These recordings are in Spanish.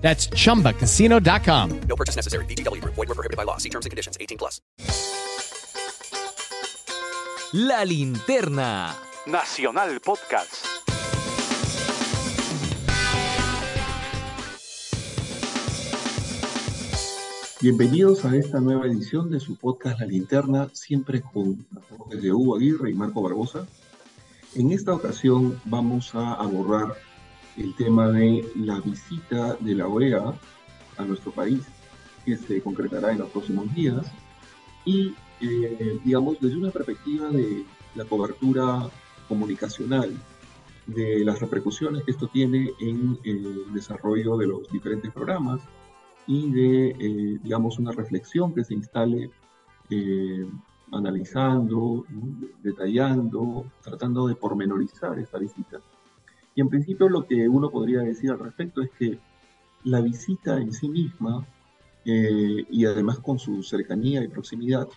That's chumbacasino.com. No purchase necessary. VGW Group. Void were prohibited by law. See terms and conditions. 18 plus. La linterna. Nacional Podcast. Bienvenidos a esta nueva edición de su podcast La Linterna, siempre con las voces de Hugo Aguirre y Marco Barbosa. En esta ocasión vamos a abordar el tema de la visita de la OEA a nuestro país, que se concretará en los próximos días, y, eh, digamos, desde una perspectiva de la cobertura comunicacional, de las repercusiones que esto tiene en el desarrollo de los diferentes programas y de, eh, digamos, una reflexión que se instale eh, analizando, detallando, tratando de pormenorizar esta visita. Y en principio lo que uno podría decir al respecto es que la visita en sí misma, eh, y además con su cercanía y proximidad,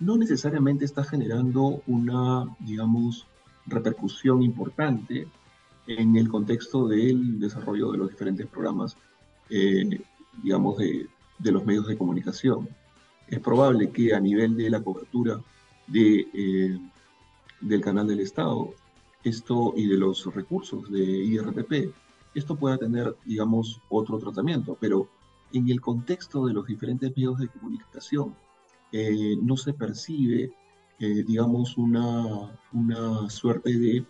no necesariamente está generando una, digamos, repercusión importante en el contexto del desarrollo de los diferentes programas, eh, digamos, de, de, los medios de comunicación. Es probable que a nivel de la cobertura de, eh, del canal del Estado, esto y de los recursos de IRPP, esto pueda tener, digamos, otro tratamiento, pero en el contexto de los diferentes medios de comunicación eh, no se percibe, eh, digamos, una, una, suerte de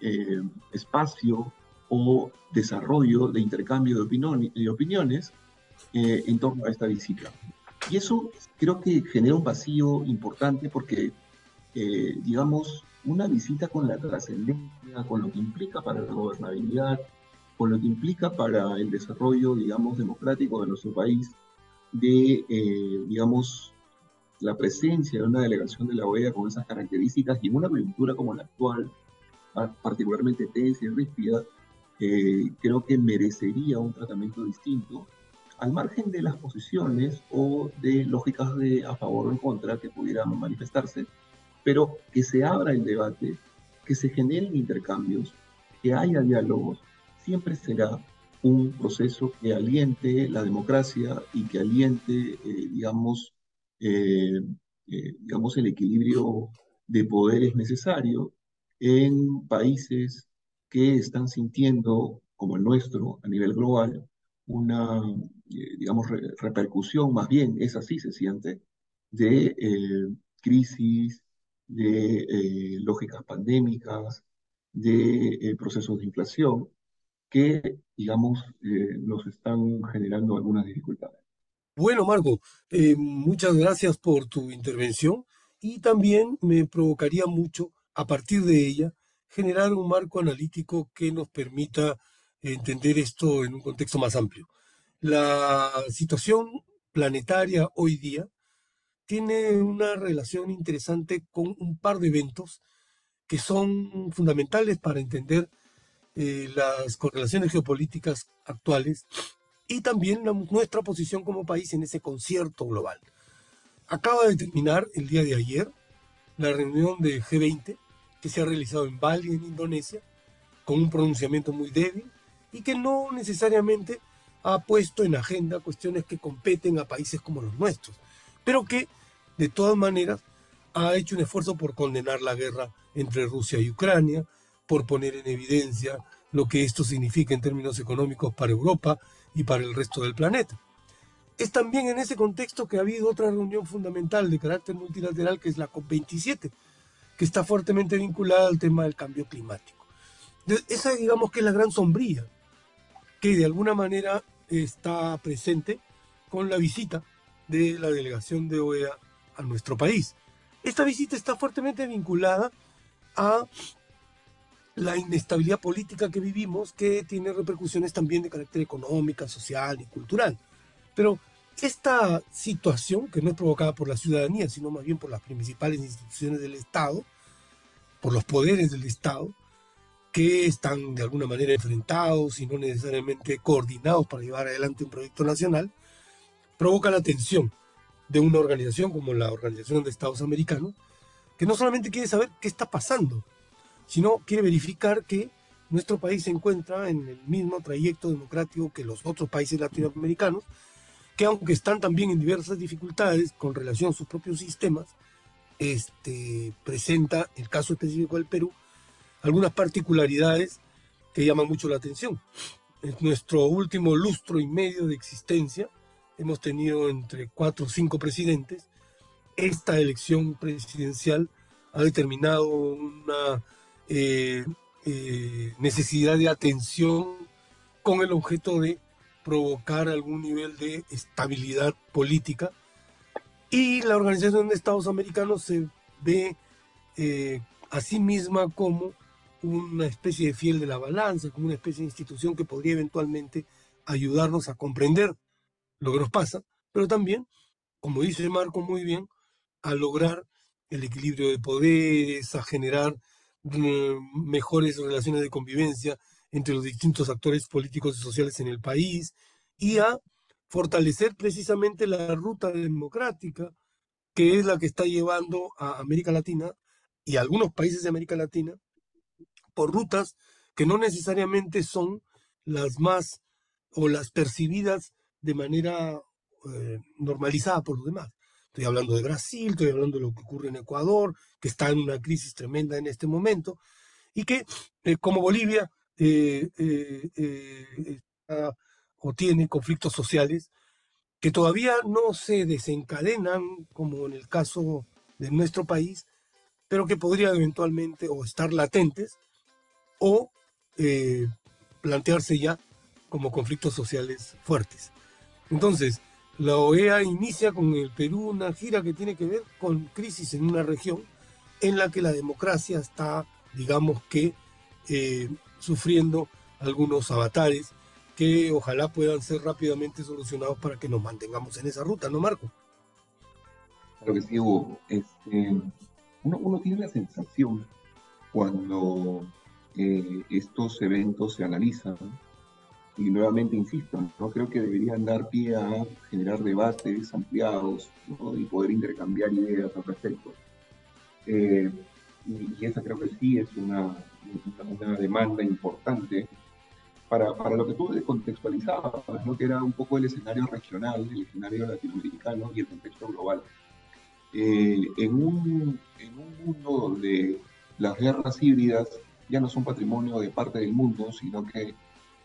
eh, espacio o desarrollo de intercambio de, de opiniones eh, en torno a esta visita. Y eso creo que genera un vacío importante porque, eh, digamos, una visita con la trascendencia, con lo que implica para la gobernabilidad, con lo que implica para el desarrollo, digamos, democrático de nuestro país, de, eh, digamos, la presencia de una delegación de la OEA con esas características y en una coyuntura como la actual, particularmente tensa y ríspida, eh, creo que merecería un tratamiento distinto, al margen de las posiciones o de lógicas de a favor o en contra que pudieran manifestarse, pero que se abra el debate, que se generen intercambios, que haya diálogos, siempre será un proceso que aliente la democracia y que aliente, eh, digamos, eh, eh, digamos, el equilibrio de poderes necesario en países que están sintiendo, como el nuestro, a nivel global, una, eh, digamos, re repercusión, más bien, es así se siente, de eh, crisis, de eh, lógicas pandémicas, de eh, procesos de inflación, que, digamos, eh, nos están generando algunas dificultades. Bueno, Marco, muchas gracias por tu intervención y también me provocaría mucho, a partir de ella, generar un marco analítico que nos permita entender esto en un contexto más amplio. La situación planetaria hoy día tiene una relación interesante con un par de eventos que son fundamentales para entender eh, las correlaciones geopolíticas actuales y también la, nuestra posición como país en ese concierto global. Acaba de terminar el día de ayer la reunión de G20 que se ha realizado en Bali, en Indonesia, con un pronunciamiento muy débil y que no necesariamente ha puesto en agenda cuestiones que competen a países como los nuestros, pero que de todas maneras ha hecho un esfuerzo por condenar la guerra entre Rusia y Ucrania, por poner en evidencia lo que esto significa en términos económicos para Europa y para el resto del planeta. Es también en ese contexto que ha habido otra reunión fundamental de carácter multilateral que es la COP27, que está fuertemente vinculada al tema del cambio climático. Esa digamos que es la gran sombría que de alguna manera está presente con la visita de la delegación de OEA nuestro país. Esta visita está fuertemente vinculada a la inestabilidad política que vivimos, que tiene repercusiones también de carácter económica, social y cultural. Pero Esta situación, que no es provocada por la ciudadanía, sino más bien por las principales instituciones del Estado, por los poderes del Estado, que están de alguna manera enfrentados y no necesariamente coordinados para llevar adelante un proyecto nacional, provoca la tensión de una organización como la Organización de Estados Americanos, que no solamente quiere saber qué está pasando, sino quiere verificar que nuestro país se encuentra en el mismo trayecto democrático que los otros países latinoamericanos, que aunque están también en diversas dificultades con relación a sus propios sistemas, este, presenta, el caso específico del Perú, algunas particularidades que llaman mucho la atención. En nuestro último lustro y medio de existencia, hemos tenido entre cuatro o cinco presidentes. Esta elección presidencial ha determinado una eh, eh, necesidad de atención con el objeto de provocar algún nivel de estabilidad política. Y la Organización de Estados Americanos se ve eh, a sí misma como una especie de fiel de la balanza, como una especie de institución que podría eventualmente ayudarnos a comprender lo que nos pasa, pero también, como dice Marco muy bien, a lograr el equilibrio de poderes, a generar mm, mejores relaciones de convivencia entre los distintos actores políticos y sociales en el país y a fortalecer precisamente la ruta democrática que es la que está llevando a América Latina y a algunos países de América Latina por rutas que no necesariamente son las más o las percibidas de manera eh, normalizada por los demás. Estoy hablando de Brasil, estoy hablando de lo que ocurre en Ecuador, que está en una crisis tremenda en este momento, y que eh, como Bolivia eh, está, o tiene conflictos sociales que todavía no se desencadenan, como en el caso de nuestro país, pero que podrían eventualmente o estar latentes o plantearse ya como conflictos sociales fuertes. Entonces, la OEA inicia con el Perú una gira que tiene que ver con crisis en una región en la que la democracia está, digamos que, eh, sufriendo algunos avatares que ojalá puedan ser rápidamente solucionados para que nos mantengamos en esa ruta, ¿no, Marco? Claro que sí, Hugo. Este, uno, tiene la sensación cuando eh, estos eventos se analizan y nuevamente insisto, no creo que deberían dar pie a generar debates ampliados y poder intercambiar ideas al respecto. Eh, y, esa creo que sí es una, una demanda importante para, para, lo que tú contextualizabas, ¿no? que era un poco el escenario regional, el escenario latinoamericano y el contexto global. Eh, en, un, en un mundo donde las guerras híbridas ya no son patrimonio de parte del mundo, sino que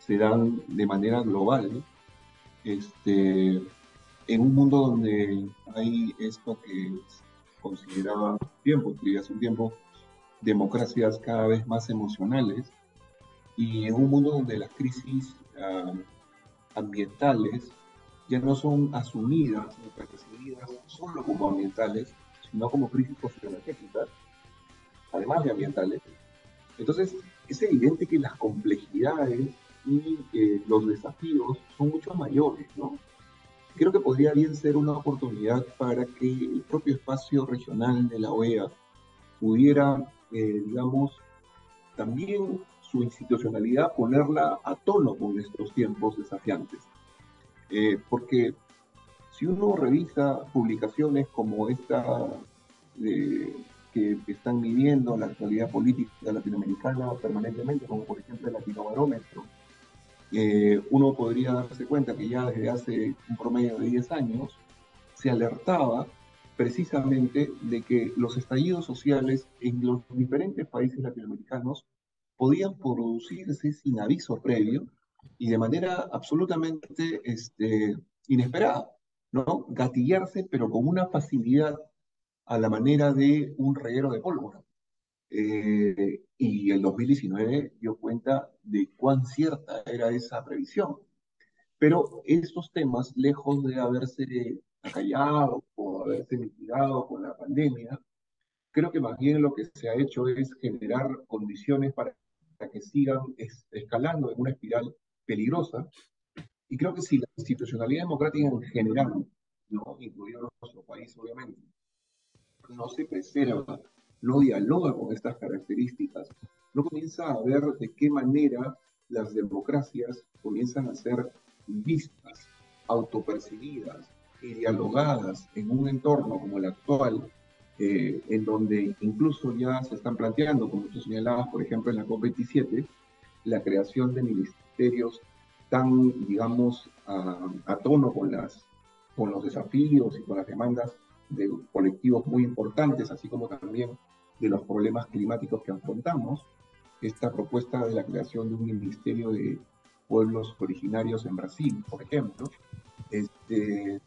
se dan de manera global, este, en un mundo donde hay esto que consideraba tiempo, que hace un tiempo, democracias cada vez más emocionales, y en un mundo donde las crisis ah, ambientales ya no son asumidas ni percibidas solo como ambientales, sino como crisis socioenergéticas, además de ambientales. Entonces, es evidente que las complejidades y eh, los desafíos son mucho mayores, ¿no? Creo que podría bien ser una oportunidad para que el propio espacio regional de la OEA pudiera, eh, digamos, también su institucionalidad ponerla a tono con estos tiempos desafiantes. Eh, porque si uno revisa publicaciones como esta que están viviendo la actualidad política latinoamericana permanentemente, como por ejemplo el Latinobarómetro, eh, uno podría darse cuenta que ya desde hace un promedio de 10 años se alertaba precisamente de que los estallidos sociales en los diferentes países latinoamericanos podían producirse sin aviso previo y de manera absolutamente este, inesperada, ¿no? Gatillarse, pero con una facilidad a la manera de un reguero de pólvora. Eh, y el 2019 dio cuenta de cuán cierta era esa previsión. Pero estos temas, lejos de haberse acallado o haberse mitigado con la pandemia, creo que más bien lo que se ha hecho es generar condiciones para que sigan escalando en una espiral peligrosa Y creo que si la institucionalidad democrática en general, ¿no? incluido nuestro país obviamente, no se preserva, no dialoga con estas características, no comienza a ver de qué manera las democracias comienzan a ser vistas, autopercibidas y dialogadas en un entorno como el actual, eh, en donde incluso ya se están planteando, como tú señalabas, por ejemplo, en la COP27, la creación de ministerios tan, digamos, a, tono con los desafíos y con las demandas de colectivos muy importantes, así como también de los problemas climáticos que afrontamos, esta propuesta de la creación de un ministerio de pueblos originarios en Brasil, por ejemplo, este,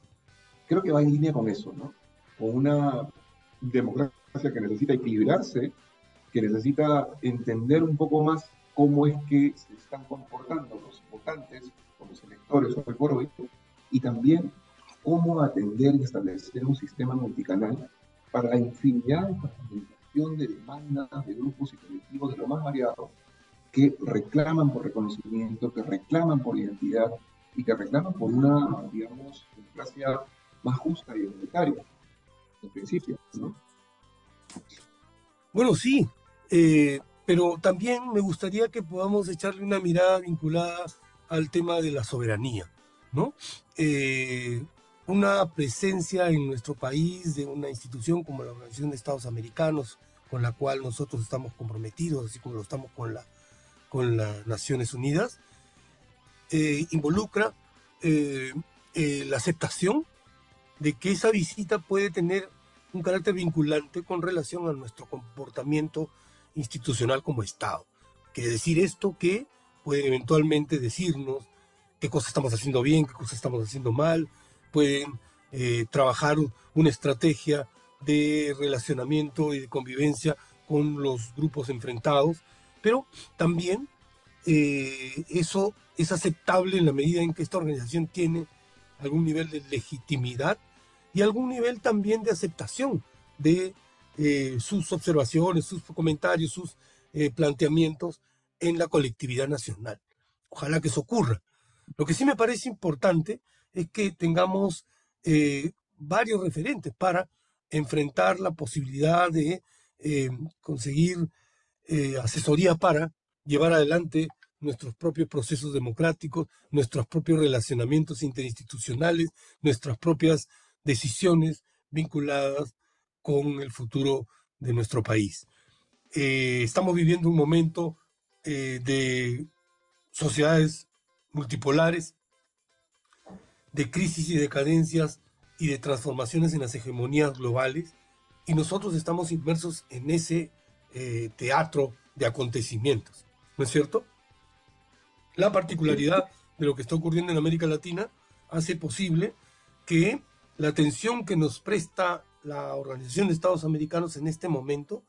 creo que va en línea con eso, ¿no? Con una democracia que necesita equilibrarse, que necesita entender un poco más cómo es que se están comportando los votantes los electores hoy por hoy, y también cómo atender y establecer un sistema multicanal para la infinidad de fragmentación de demandas de grupos y colectivos de lo más variados que reclaman por reconocimiento, que reclaman por identidad y que reclaman por una, digamos, democracia más justa y igualitaria, en principio, ¿no? Bueno, sí, eh, pero también me gustaría que podamos echarle una mirada vinculada al tema de la soberanía, ¿no? Eh, una presencia en nuestro país de una institución como la Organización de Estados Americanos, con la cual nosotros estamos comprometidos, así como lo estamos con, la, con las Naciones Unidas, eh, involucra eh, eh, la aceptación de que esa visita puede tener un carácter vinculante con relación a nuestro comportamiento institucional como Estado. Quiere decir esto que puede eventualmente decirnos qué cosas estamos haciendo bien, qué cosas estamos haciendo mal, pueden eh, trabajar una estrategia de relacionamiento y de convivencia con los grupos enfrentados, pero también eh, eso es aceptable en la medida en que esta organización tiene algún nivel de legitimidad y algún nivel también de aceptación de eh, sus observaciones, sus comentarios, sus planteamientos en la colectividad nacional. Ojalá que eso ocurra. Lo que sí me parece importante es que tengamos eh, varios referentes para enfrentar la posibilidad de eh, conseguir eh, asesoría para llevar adelante nuestros propios procesos democráticos, nuestros propios relacionamientos interinstitucionales, nuestras propias decisiones vinculadas con el futuro de nuestro país. estamos viviendo un momento de sociedades multipolares de crisis y decadencias y de transformaciones en las hegemonías globales, y nosotros estamos inmersos en ese eh, teatro de acontecimientos, ¿no es cierto? La particularidad de lo que está ocurriendo en América Latina hace posible que la atención que nos presta la Organización de Estados Americanos en este momento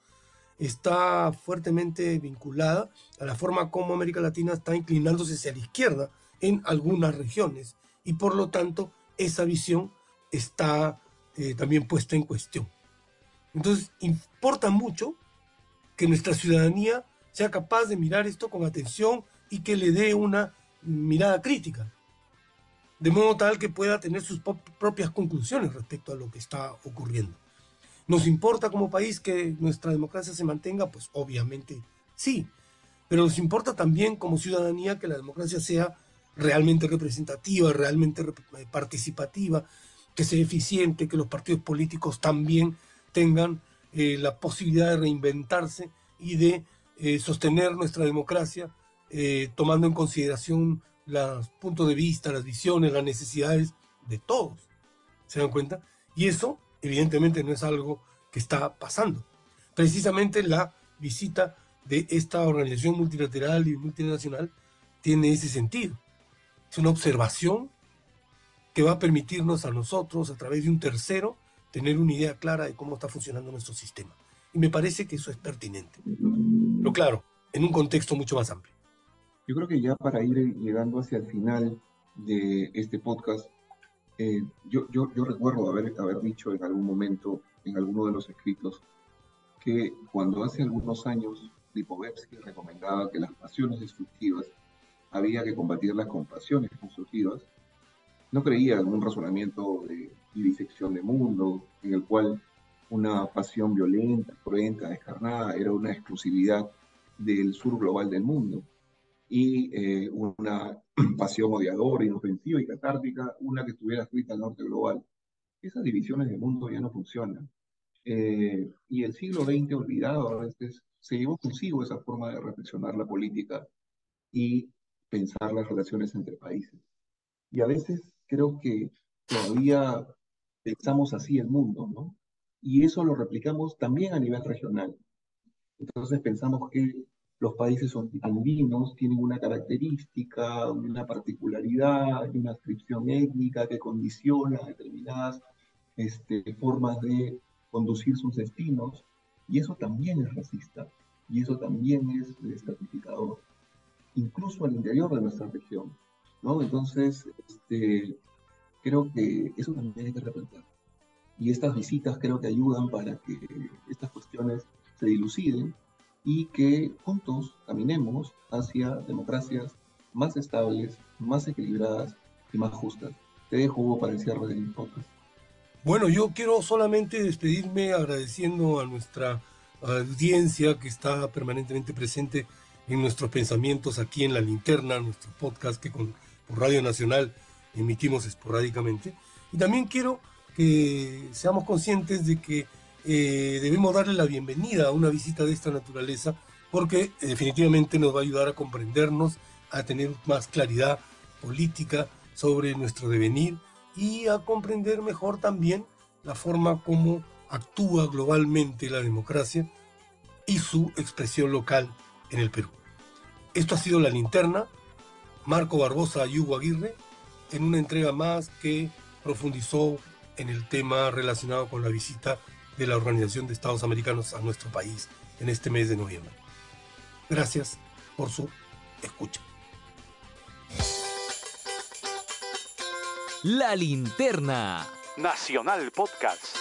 está fuertemente vinculada a la forma como América Latina está inclinándose hacia la izquierda en algunas regiones y por lo tanto esa visión está eh, también puesta en cuestión. Entonces, importa mucho que nuestra ciudadanía sea capaz de mirar esto con atención y que le dé una mirada crítica, de modo tal que pueda tener sus propias conclusiones respecto a lo que está ocurriendo. ¿Nos importa como país que nuestra democracia se mantenga? Pues obviamente sí, pero nos importa también como ciudadanía que la democracia sea realmente representativa, realmente eh, participativa, que sea eficiente, que los partidos políticos también tengan eh, la posibilidad de reinventarse y de eh, sostener nuestra democracia, tomando en consideración los puntos de vista, las visiones, las necesidades de todos. ¿Se dan cuenta? Y eso, evidentemente, no es algo que está pasando. Precisamente la visita de esta organización multilateral y multinacional tiene ese sentido es una observación que va a permitirnos a nosotros, a través de un tercero, tener una idea clara de cómo está funcionando nuestro sistema. Y me parece que eso es pertinente. Pero claro, en un contexto mucho más amplio. Yo creo que ya para ir llegando hacia el final de este podcast, eh, yo, yo, yo, recuerdo haber, haber dicho en algún momento, en alguno de los escritos, que cuando hace algunos años Lipovetsky recomendaba que las pasiones destructivas había que combatirlas con pasiones constructivas. No creía en un razonamiento de disección de mundo, en el cual una pasión violenta, cruenta, descarnada, era una exclusividad del sur global del mundo, y eh, una pasión odiadora, inofensiva y catártica, una que estuviera escrita al norte global. Esas divisiones del mundo ya no funcionan. Eh, y el siglo XX olvidado a veces se llevó consigo esa forma de reflexionar la política y pensar las relaciones entre países. Y a veces creo que todavía pensamos así el mundo, ¿no? Y eso lo replicamos también a nivel regional. Entonces pensamos que los países andinos tienen una característica, una particularidad, una inscripción étnica que condiciona determinadas este, formas de conducir sus destinos, y eso también es racista, y eso también es estratificador, incluso al interior de nuestra región. ¿no? Entonces, este, creo que eso también hay que replantear. Y estas visitas creo que ayudan para que estas cuestiones se diluciden y que juntos caminemos hacia democracias más estables, más equilibradas y más justas. Te dejo para el cierre del podcast. Bueno, yo quiero solamente despedirme agradeciendo a nuestra audiencia que está permanentemente presente en nuestros pensamientos aquí en La Linterna, nuestro podcast que con Radio Nacional emitimos esporádicamente. Y también quiero que seamos conscientes de que eh, debemos darle la bienvenida a una visita de esta naturaleza porque definitivamente nos va a ayudar a comprendernos, a tener más claridad política sobre nuestro devenir y a comprender mejor también la forma como actúa globalmente la democracia y su expresión local en el Perú. Esto ha sido La Linterna, Marco Barbosa y Hugo Aguirre, en una entrega más que profundizó en el tema relacionado con la visita de la Organización de Estados Americanos a nuestro país en este mes de noviembre. Gracias por su escucha. La linterna. Nacional Podcast.